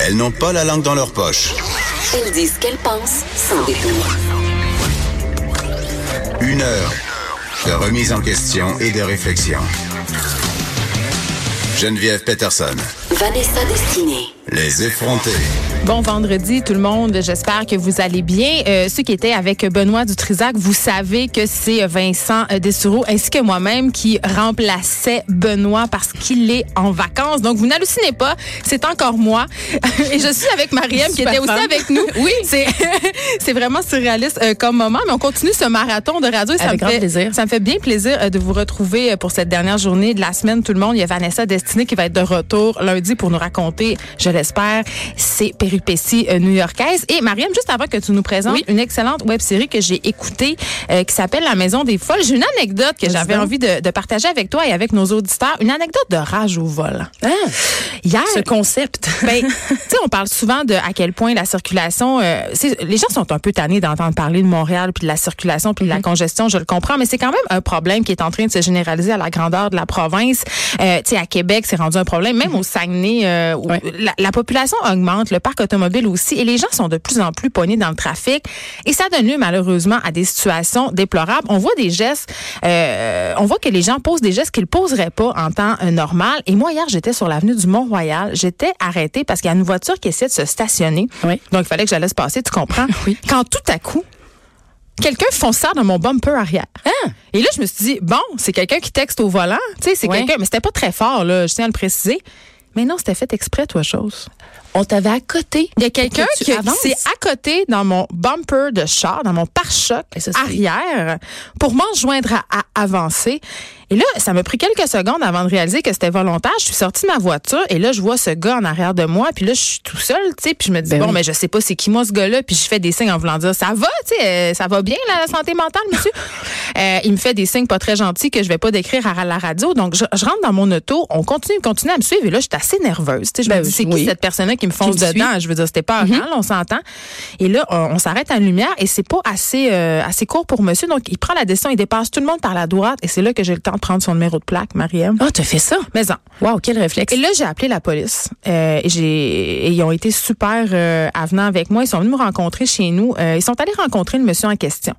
Elles n'ont pas la langue dans leur poche. Elles disent ce qu'elles pensent sans détour. Une heure de remise en question et de réflexion. Geneviève Peterson. Vanessa Destinée. Les effrontés. Bon vendredi tout le monde, j'espère que vous allez bien. Euh, ceux qui étaient avec Benoît Dutrisac, vous savez que c'est Vincent Dessureau ainsi que moi-même qui remplaçait Benoît parce qu'il est en vacances. Donc vous n'hallucinez pas, c'est encore moi. Et je suis avec Mariam qui était aussi avec nous. Oui, c'est c'est vraiment surréaliste euh, comme moment, mais on continue ce marathon de radio. Ça Avec me grand fait plaisir. ça me fait bien plaisir euh, de vous retrouver euh, pour cette dernière journée de la semaine. Tout le monde, il y a Vanessa Destinée qui va être de retour lundi pour nous raconter, je l'espère, ses péripéties euh, new-yorkaises. Et Mariam, juste avant que tu nous présentes une excellente web série que j'ai écoutée euh, qui s'appelle La Maison des Folles, j'ai une anecdote que j'avais envie de, de partager avec toi et avec nos auditeurs. Une anecdote de rage au vol. Ah, Hier, ce concept. ben, tu sais, on parle souvent de à quel point la circulation, euh, les gens sont un peu tannés d'entendre parler de Montréal puis de la circulation puis de la Mhm. congestion, je le comprends, mais c'est quand même un problème qui est en train de se généraliser à la grandeur de la province. Euh, tu sais, à Québec, c'est rendu un problème, même au Saguenay, Mhm. La, la population augmente, le parc automobile aussi, et les gens sont de plus en plus pognés dans le trafic, et ça donne lieu malheureusement à des situations déplorables. On voit des gestes, euh, on voit que les gens posent des gestes qu'ils poseraient pas en temps euh, normal. Et moi hier, j'étais sur l'avenue du Mont-Royal, j'étais arrêtée parce qu'il y a une voiture qui essaie de se stationner. Oui. Donc il fallait que je la laisse passer, tu comprends? Oui. Quand tout à coup quelqu'un fonça dans mon bumper arrière. Et là, je me suis dit, bon, c'est quelqu'un qui texte au volant. Tu sais, c'est Ouais. quelqu'un, mais c'était pas très fort, là, je tiens à le préciser. Mais non, c'était fait exprès, toi, chose. On t'avait à côté. Il y a quelqu'un que qui, s'est à côté dans mon bumper de char, dans mon pare-choc c'est- arrière, pour m'en joindre à, à avancer. Et là, ça m'a pris quelques secondes avant de réaliser que c'était volontaire. Je suis sortie de ma voiture et là, je vois ce gars en arrière de moi. Puis là, je suis tout seul, tu sais. Puis je me dis, Ben bon, oui. mais je sais pas c'est qui moi ce gars-là. Puis je fais des signes en voulant dire, ça va, tu sais, euh, ça va bien la santé mentale, monsieur? Euh, il me fait des signes pas très gentils que je vais pas décrire à la radio. Donc, je, je rentre dans mon auto, on continue, continue à me suivre. Et là, je suis assez nerveuse. Tu sais, je Ben me dis, c'est qui cette personne-là qui me fonce Qui me dedans? Je veux dire, c'était pas Mhm. on s'entend. Et là, on, on s'arrête à une lumière et c'est pas assez euh, assez court pour monsieur. Donc, il prend la décision, il dépasse tout le monde par la droite et c'est là que j'ai le temps prendre son numéro de plaque, Mariam. Ah, t'as fait ça? Mais en. Wow, quel réflexe. Et là, j'ai appelé la police. Euh, et j'ai, et ils ont été super euh, avenants avec moi. Ils sont venus me rencontrer chez nous. Euh, ils sont allés rencontrer le monsieur en question.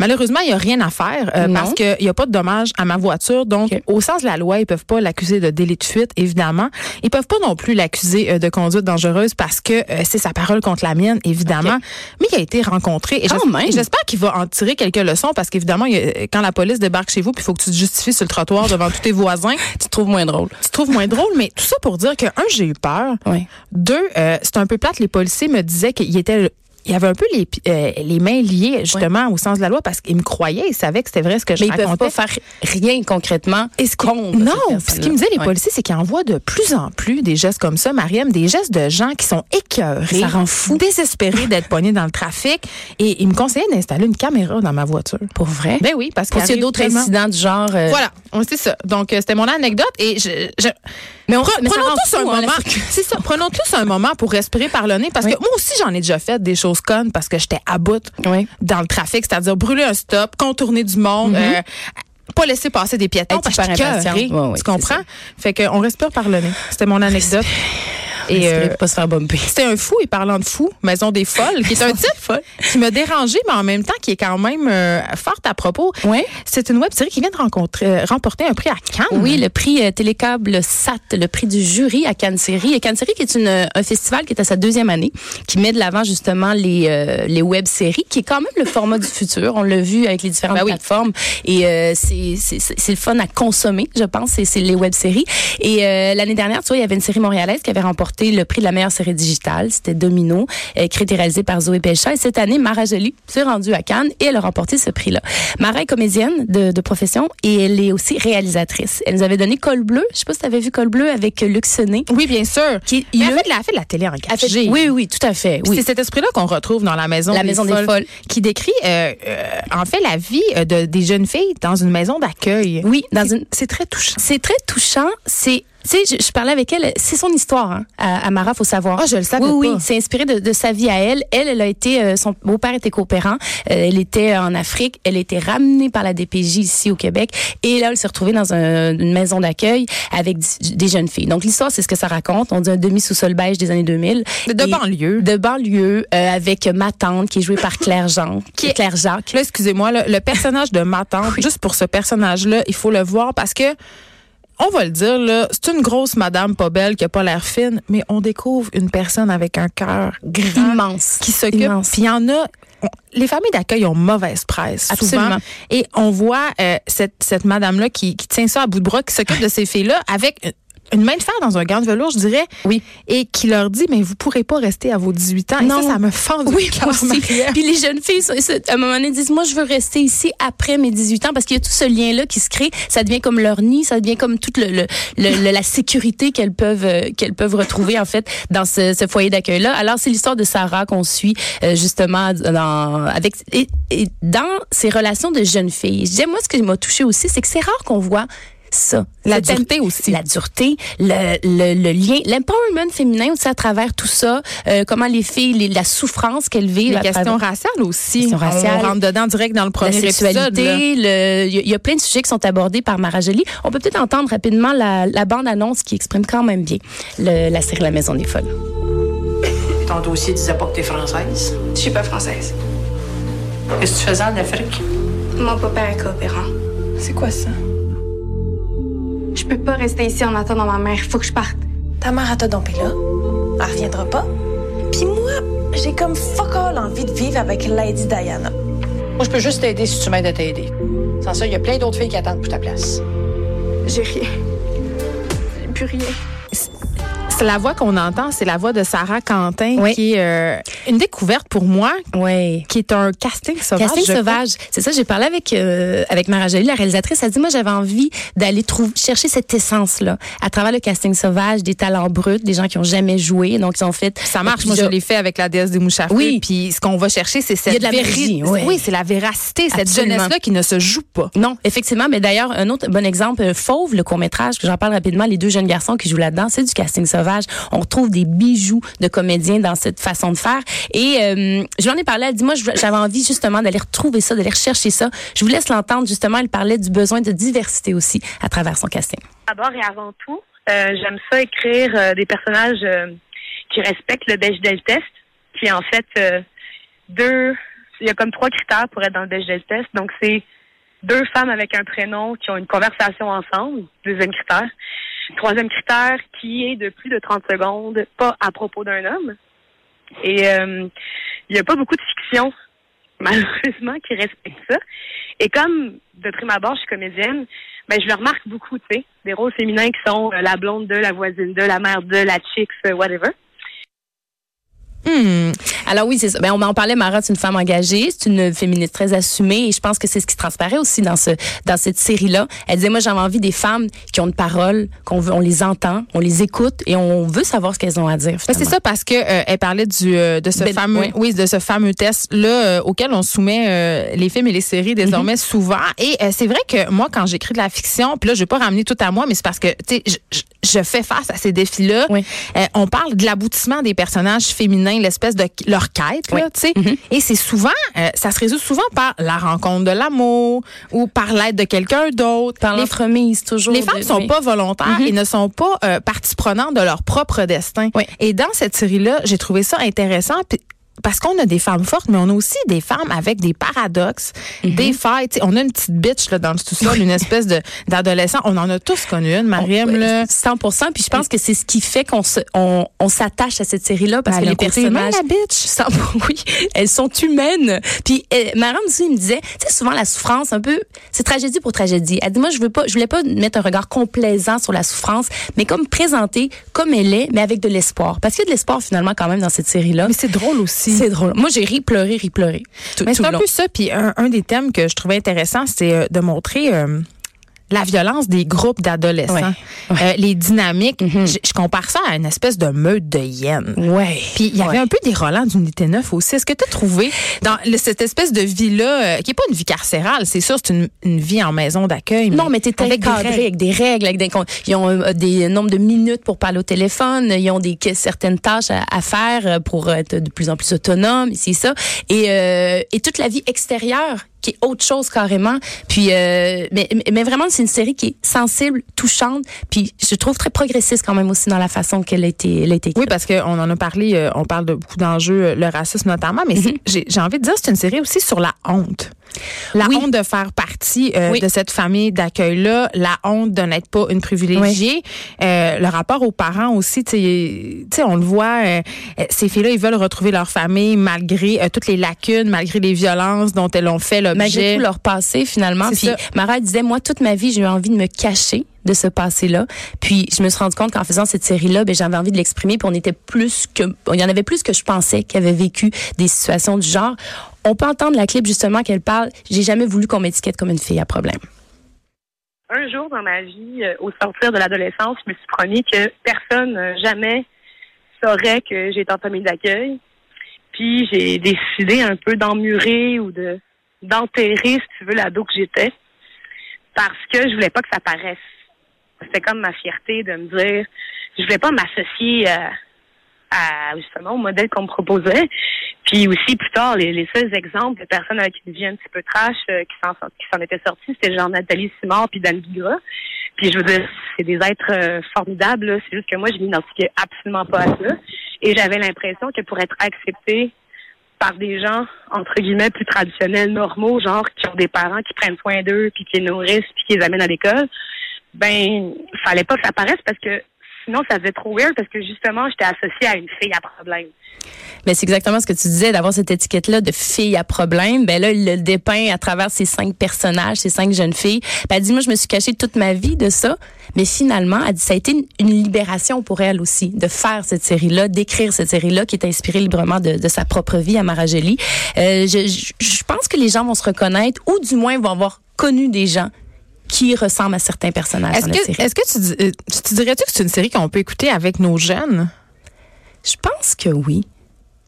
Malheureusement, il n'y a rien à faire euh, Non. parce qu'il n'y a pas de dommage à ma voiture. Donc, au sens de la loi, ils peuvent pas l'accuser de délit de fuite, évidemment. Ils peuvent pas non plus l'accuser euh, de conduite dangereuse parce que euh, c'est sa parole contre la mienne, évidemment. Mais il a été rencontré. Et j'espère qu'il va en tirer quelques leçons parce qu'évidemment, quand la police débarque chez vous, puis il faut que tu te justifies sur le trottoir devant tous tes voisins, Tu te trouves moins drôle. tu te trouves moins drôle, mais tout ça pour dire que, un, j'ai eu peur. Oui. Deux, euh, c'est un peu plate, les policiers me disaient qu'il était il y avait un peu les, euh, les mains liées justement au sens de la loi parce qu'ils me croyaient, ils savaient que c'était vrai ce que je Mais ils peuvent racontais. pas faire rien concrètement Et ce contre non, ce qu'ils me disaient les policiers, c'est qu'ils en voient de plus en plus des gestes comme ça, Mariam, des gestes de gens qui sont écœurés, Ça rend fou. désespérés d'être poignés dans le trafic, et ils me conseillaient d'installer une caméra dans ma voiture. Pour vrai? Ben oui, parce qu'il qu'il y arrive d'autres incidents du genre. euh, Voilà, on- c'est ça. Donc euh, c'était mon anecdote et je, je- Mais on mais prenons tous un hein, moment. C'est ça. Prenons tous un moment pour respirer par le nez parce Oui. que moi aussi j'en ai déjà fait des choses connes parce que j'étais à bout Oui. dans le trafic, c'est-à-dire brûler un stop, contourner du monde. euh, pas laisser passer des piétons parce que impatiente. écœurée. Ouais, tu comprends? Fait qu'on respire par le nez. C'était mon anecdote. Et euh, pas se faire bumper? c'était un fou, et parlant de fou, Maison des Folles, qui est un titre qui m'a dérangé, mais en même temps qui est quand même euh, forte à propos. Ouais. C'est une web série qui vient de rencontrer, euh, remporter un prix à Cannes. Oui, le prix euh, Télécable SAT, le prix du jury à Cannes Série. Et Cannes Série, qui est une, euh, un festival qui est à sa deuxième année, qui met de l'avant justement les, euh, les web-séries, qui est quand même le format du futur. On l'a vu avec les différentes Ben oui. plateformes. Et euh, c'est c'est- le fun à consommer, je pense, c'est c'est les web-séries. Et euh, l'année dernière, tu vois, il y avait une série montréalaise qui avait remporté le prix de la meilleure série digitale. C'était Domino, euh, écrite et réalisée par Zoé Pelcha. Et cette année, Mara Jolie s'est rendue à Cannes et elle a remporté ce prix-là. Mara est comédienne de, de profession et elle est aussi réalisatrice. Elle nous avait donné Col Bleu. Je sais pas si tu avais vu Col Bleu avec Luc Sonnet. Oui, bien sûr. Qui- il elle a- fait de la, fait de la télé oui, oui, tout à fait. Oui. C'est cet esprit-là qu'on retrouve dans la maison, La des, Maison des folles, qui décrit euh, euh, en fait la vie de, des jeunes filles dans une maison d'accueil. Oui, dans une C'est très touchant. C'est très touchant. C'est Tu sais, je, je parlais avec elle. C'est son histoire, hein, à, faut savoir. Ah, je le savais oui, pas. Oui, c'est inspiré de, de sa vie à elle. Elle, elle a été, euh, son beau-père était coopérant. Euh, elle était en Afrique. Elle a été ramenée par la DPJ ici au Québec. Et là, elle s'est retrouvée dans un- une maison d'accueil avec des jeunes filles. Donc l'histoire, c'est ce que ça raconte. On dit un demi-sous-sol beige des années 2000. De Et- banlieue. De banlieue, euh, avec ma tante qui est jouée par Claire Jean, Qui est- Claire Jacques. Là, excusez-moi, là, le personnage de ma tante, juste pour ce personnage-là, il faut le voir parce que, on va le dire, là, c'est une grosse madame pas belle qui a pas l'air fine, mais on découvre une personne avec un cœur grand Immense. qui s'occupe. Puis il y en a. les familles d'accueil ont mauvaise presse souvent. Absolument. Et on voit euh, cette, cette madame-là qui, qui tient ça à bout de bras, qui s'occupe de ces filles-là avec une- main de fer dans un gant de velours, je dirais. Oui. Et qui leur dit, mais vous pourrez pas rester à vos 18 ans. Et Non. ça, ça me fend du Oui, cœur, aussi. Puis les jeunes filles, à un moment donné, disent, moi, je veux rester ici après mes 18 ans parce qu'il y a tout ce lien-là qui se crée. Ça devient comme leur nid, ça devient comme toute le, le- le- le- la sécurité qu'elles peuvent euh, qu'elles peuvent retrouver, en fait, dans ce, ce foyer d'accueil-là. Alors, c'est l'histoire de Sarah qu'on suit, euh, justement, dans, avec, et, et dans ces relations de jeunes filles. Je disais, moi, ce qui m'a touché aussi, c'est que c'est rare qu'on voit ça. La dureté aussi. La dureté, le, le, le lien, l'empowerment féminin aussi à travers tout ça, euh, comment les filles, les- la souffrance qu'elles vivent. Les à questions raciales aussi. Questions raciales. On rentre dedans direct dans le la premier épisode. là. sexualité, il y, a- il y a plein de sujets qui sont abordés par Mara Jolie. On peut peut-être entendre rapidement la, la bande-annonce qui exprime quand même bien le- la série La Maison des Folles. Ton dossier disait pas que t'es française? Je suis pas française. Qu'est-ce que tu faisais en Afrique? Mon papa est coopérant. C'est quoi ça? Je peux pas rester ici en attendant ma mère. Faut que je parte. Ta mère, elle t'a dompé là. Elle reviendra pas. Puis moi, j'ai comme fuck all envie de vivre avec Lady Diana. Moi, je peux juste t'aider si tu m'aides à t'aider. Sans ça, il y a plein d'autres filles qui attendent pour ta place. J'ai rien. J'ai plus rien. C'est la voix qu'on entend, c'est la voix de Sarah Quentin, Oui. qui est euh, une découverte pour moi, Oui. qui est un casting sauvage. Casting sauvage. C'est ça, j'ai parlé avec euh, avec Mara Jolie, la réalisatrice. Elle dit moi j'avais envie d'aller trouver chercher cette essence là à travers le casting sauvage, des talents bruts, des gens qui ont jamais joué, donc ils ont fait Ça marche. Moi, je l'ai fait avec la déesse des mouches à Oui. feu. Puis ce qu'on va chercher, c'est cette Il y a de la magie, ouais. Oui, c'est la véracité, cette jeunesse-là qui ne se joue pas. Non, effectivement. Mais d'ailleurs, un autre bon exemple, euh, Fauve, le court-métrage, que j'en parle rapidement, les deux jeunes garçons qui jouent là-dedans, c'est du casting sauvage. On retrouve des bijoux de comédiens dans cette façon de faire. Et euh, je lui en ai parlé, elle dit, moi, j'avais envie justement d'aller retrouver ça, d'aller rechercher ça. Je vous laisse l'entendre, justement, elle parlait du besoin de diversité aussi à travers son casting. D'abord et avant tout, euh, j'aime ça écrire euh, des personnages euh, qui respectent le Bechdel test, qui est en fait euh, deux. Il y a comme trois critères pour être dans le Bechdel test. Donc c'est deux femmes avec un prénom qui ont une conversation ensemble. Deuxième critère. Troisième critère qui est de plus de 30 secondes, pas à propos d'un homme. Et euh, il n'y a pas beaucoup de fiction, malheureusement, qui respecte ça. Et comme de prime abord, je suis comédienne, ben je le remarque beaucoup, tu sais, des rôles féminins qui sont euh, la blonde de, la voisine de, la mère de, la chicks, euh, whatever. Hmm. Alors oui, c'est ça. Ben, on en parlait, Mara, c'est une femme engagée, c'est une féministe très assumée et je pense que c'est ce qui transparaît aussi dans ce dans cette série-là. Elle disait, moi, j'avais envie des femmes qui ont une parole, qu'on veut, on les entend, on les écoute et on veut savoir ce qu'elles ont à dire. Ben, c'est ça parce que euh, elle parlait du euh, de ce Ben, fameux oui. oui de ce fameux test là auquel on soumet euh, les films et les séries désormais Mm-hmm. souvent et euh, c'est vrai que moi quand j'écris de la fiction puis là je vais pas ramener tout à moi mais c'est parce que tu sais je, fais face à ces défis là Oui. on parle de l'aboutissement des personnages féminins l'espèce de leur quête là tu sais Mm-hmm. et c'est souvent euh, ça se résout souvent par la rencontre de l'amour ou par l'aide de quelqu'un d'autre Par Les l'entremise, toujours. les femmes sont oui. pas volontaires et ne sont pas euh, partie prenante de leur propre destin. Oui. Et dans cette série-là, j'ai trouvé ça intéressant. puis- parce qu'on a des femmes fortes, mais on a aussi des femmes avec des paradoxes, des failles. On a une petite bitch là, dans le sous-sol, une espèce d'adolescent. On en a tous connu une, Mariam. Ouais, là. 100 Puis je pense que c'est ce qui fait qu'on on, on s'attache à cette série-là parce Elle que les personnages. la bitch. 100 oui, elles sont humaines. Puis euh, Madame aussi me disait, tu sais souvent la souffrance un peu, c'est tragédie pour tragédie. Elle dit moi je veux pas, je voulais pas mettre un regard complaisant sur la souffrance, mais comme présenter comme elle est, mais avec de l'espoir. Parce qu'il y a de l'espoir finalement quand même dans cette série-là. Mais c'est drôle aussi. C'est drôle. Moi j'ai ri, pleuré, ri, pleuré. Tout, Mais c'est un long. peu ça. Puis un, un des thèmes que je trouvais intéressant, c'est euh, de montrer euh, la violence des groupes d'adolescents, Ouais. Mhm. euh, les dynamiques. je, je compare ça à une espèce de meute de hyènes. Ouais. Puis il y avait Ouais. un peu des Roland d'unité 9 aussi. Est-ce que tu as trouvé dans le- cette espèce de vie-là, euh, qui est pas une vie carcérale, c'est sûr, c'est une, une vie en maison d'accueil. Non, mais t'es avec des encadré règles. avec des règles, avec des, ils ont euh, des nombres de minutes pour parler au téléphone, ils ont des certaines tâches à, à faire euh, pour être de plus en plus autonome, c'est ça. Et, euh, et toute la vie extérieure qui est autre chose carrément. Puis, euh, mais, mais vraiment, c'est une série qui est sensible, touchante, puis je trouve très progressiste quand même aussi dans la façon qu'elle a été, elle a été écrite. Oui, parce qu'on en a parlé, euh, on parle de beaucoup d'enjeux, euh, le racisme notamment, mais c'est- j'ai envie de dire c'est une série aussi sur la honte. La Oui. honte de faire partie euh, Oui. de cette famille d'accueil-là, la honte de n'être pas une privilégiée, euh, le rapport aux parents aussi, tu sais, on le voit, euh, ces filles-là, ils veulent retrouver leur famille malgré toutes les lacunes, malgré les violences dont elles ont fait l'objet. tout leur passé finalement. Puis ça. Mara elle disait moi toute ma vie j'ai eu envie de me cacher de ce passé-là. Puis je me suis rendu compte qu'en faisant cette série-là, ben j'avais envie de l'exprimer. Puis on était plus que, il y en avait plus que je pensais qui avaient vécu des situations du genre. On peut entendre la clip justement qu'elle parle. J'ai jamais voulu qu'on m'étiquette comme une fille à problème. un jour dans ma vie, euh, au sortir de l'adolescence, je me suis promis que personne euh, jamais saurait que j'étais en famille d'accueil. Puis j'ai décidé un peu d'emmurer ou de d'enterrer, si tu veux, l'ado que j'étais, parce que je voulais pas que ça paraisse. C'était comme ma fierté de me dire, je voulais pas m'associer à, à, justement au modèle qu'on me proposait. Puis aussi plus tard, les, seuls exemples de personnes avec une vie un petit peu trash euh, qui s'en qui s'en étaient sorties, c'était genre Nathalie Simard puis Dan Bigra. Puis je veux dire, c'est des êtres euh, formidables. C'est juste que moi, je m'identifiais absolument pas à ça. Et j'avais l'impression que pour être acceptée par des gens, entre guillemets, plus traditionnels, normaux, genre qui ont des parents qui prennent soin d'eux, puis qui les nourrissent, puis qui les amènent à l'école, ben, fallait pas que ça paraisse parce que sinon, ça faisait trop weird parce que justement, j'étais associée à une fille à problème. Mais c'est exactement ce que tu disais, d'avoir cette étiquette-là de fille à problème. Ben là, il le dépeint à travers ces cinq personnages, ces cinq jeunes filles. Ben, elle dit, moi, je me suis cachée toute ma vie de ça. Mais finalement, elle dit, ça a été une, libération pour elle aussi, de faire cette série-là, d'écrire cette série-là, qui est inspirée librement de, de sa propre vie à Mara Jolie. Euh, je, je, je pense que les gens vont se reconnaître, ou du moins vont avoir connu des gens qui ressemblent à certains personnages Est-ce que, série. est-ce que tu, euh, tu dirais-tu que c'est une série qu'on peut écouter avec nos jeunes? Je pense que oui.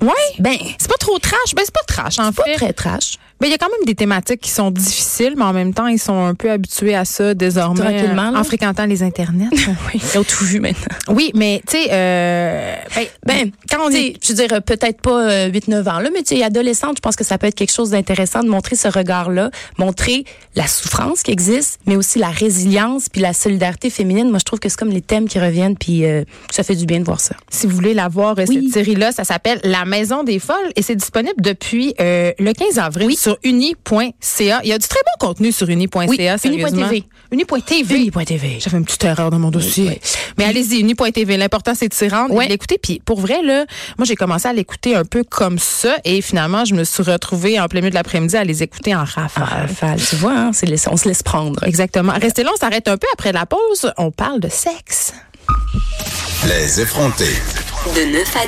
Oui. Ben, C'est pas trop trash. Ben, c'est pas trash, en pas fait. très trash. Mais il y a quand même des thématiques qui sont difficiles, mais en même temps, ils sont un peu habitués à ça désormais. Tranquillement, euh, en fréquentant les internets. Oui, ils ont tout vu maintenant. oui, mais tu sais, euh, ben, Ben, quand on est je veux dire, peut-être pas euh, 8-9 ans, là, mais tu sais, adolescente, je pense que ça peut être quelque chose d'intéressant de montrer ce regard-là, montrer la souffrance qui existe, mais aussi la résilience puis la solidarité féminine. Moi, je trouve que c'est comme les thèmes qui reviennent, puis euh, ça fait du bien de voir ça. si vous voulez la voir, Oui. cette série-là, ça s'appelle La Maison des Folles et c'est disponible depuis le 15 avril sur uni.ca. Il y a du très bon contenu sur uni.ca, Oui, sérieusement. uni.tv. Uni.tv. Uni.tv. J'avais une petite erreur dans mon dossier. Oui, Mais allez-y, uni.tv. L'important, c'est de s'y rendre et de l'écouter. Puis pour vrai, là, moi, j'ai commencé à l'écouter un peu comme ça et finalement, je me suis retrouvée en plein milieu de l'après-midi à les écouter en rafale. Ah, Rafale, tu vois, hein, on se laisse prendre. Exactement. Restez là, on s'arrête un peu après la pause. On parle de sexe. Les effrontés. De 9 à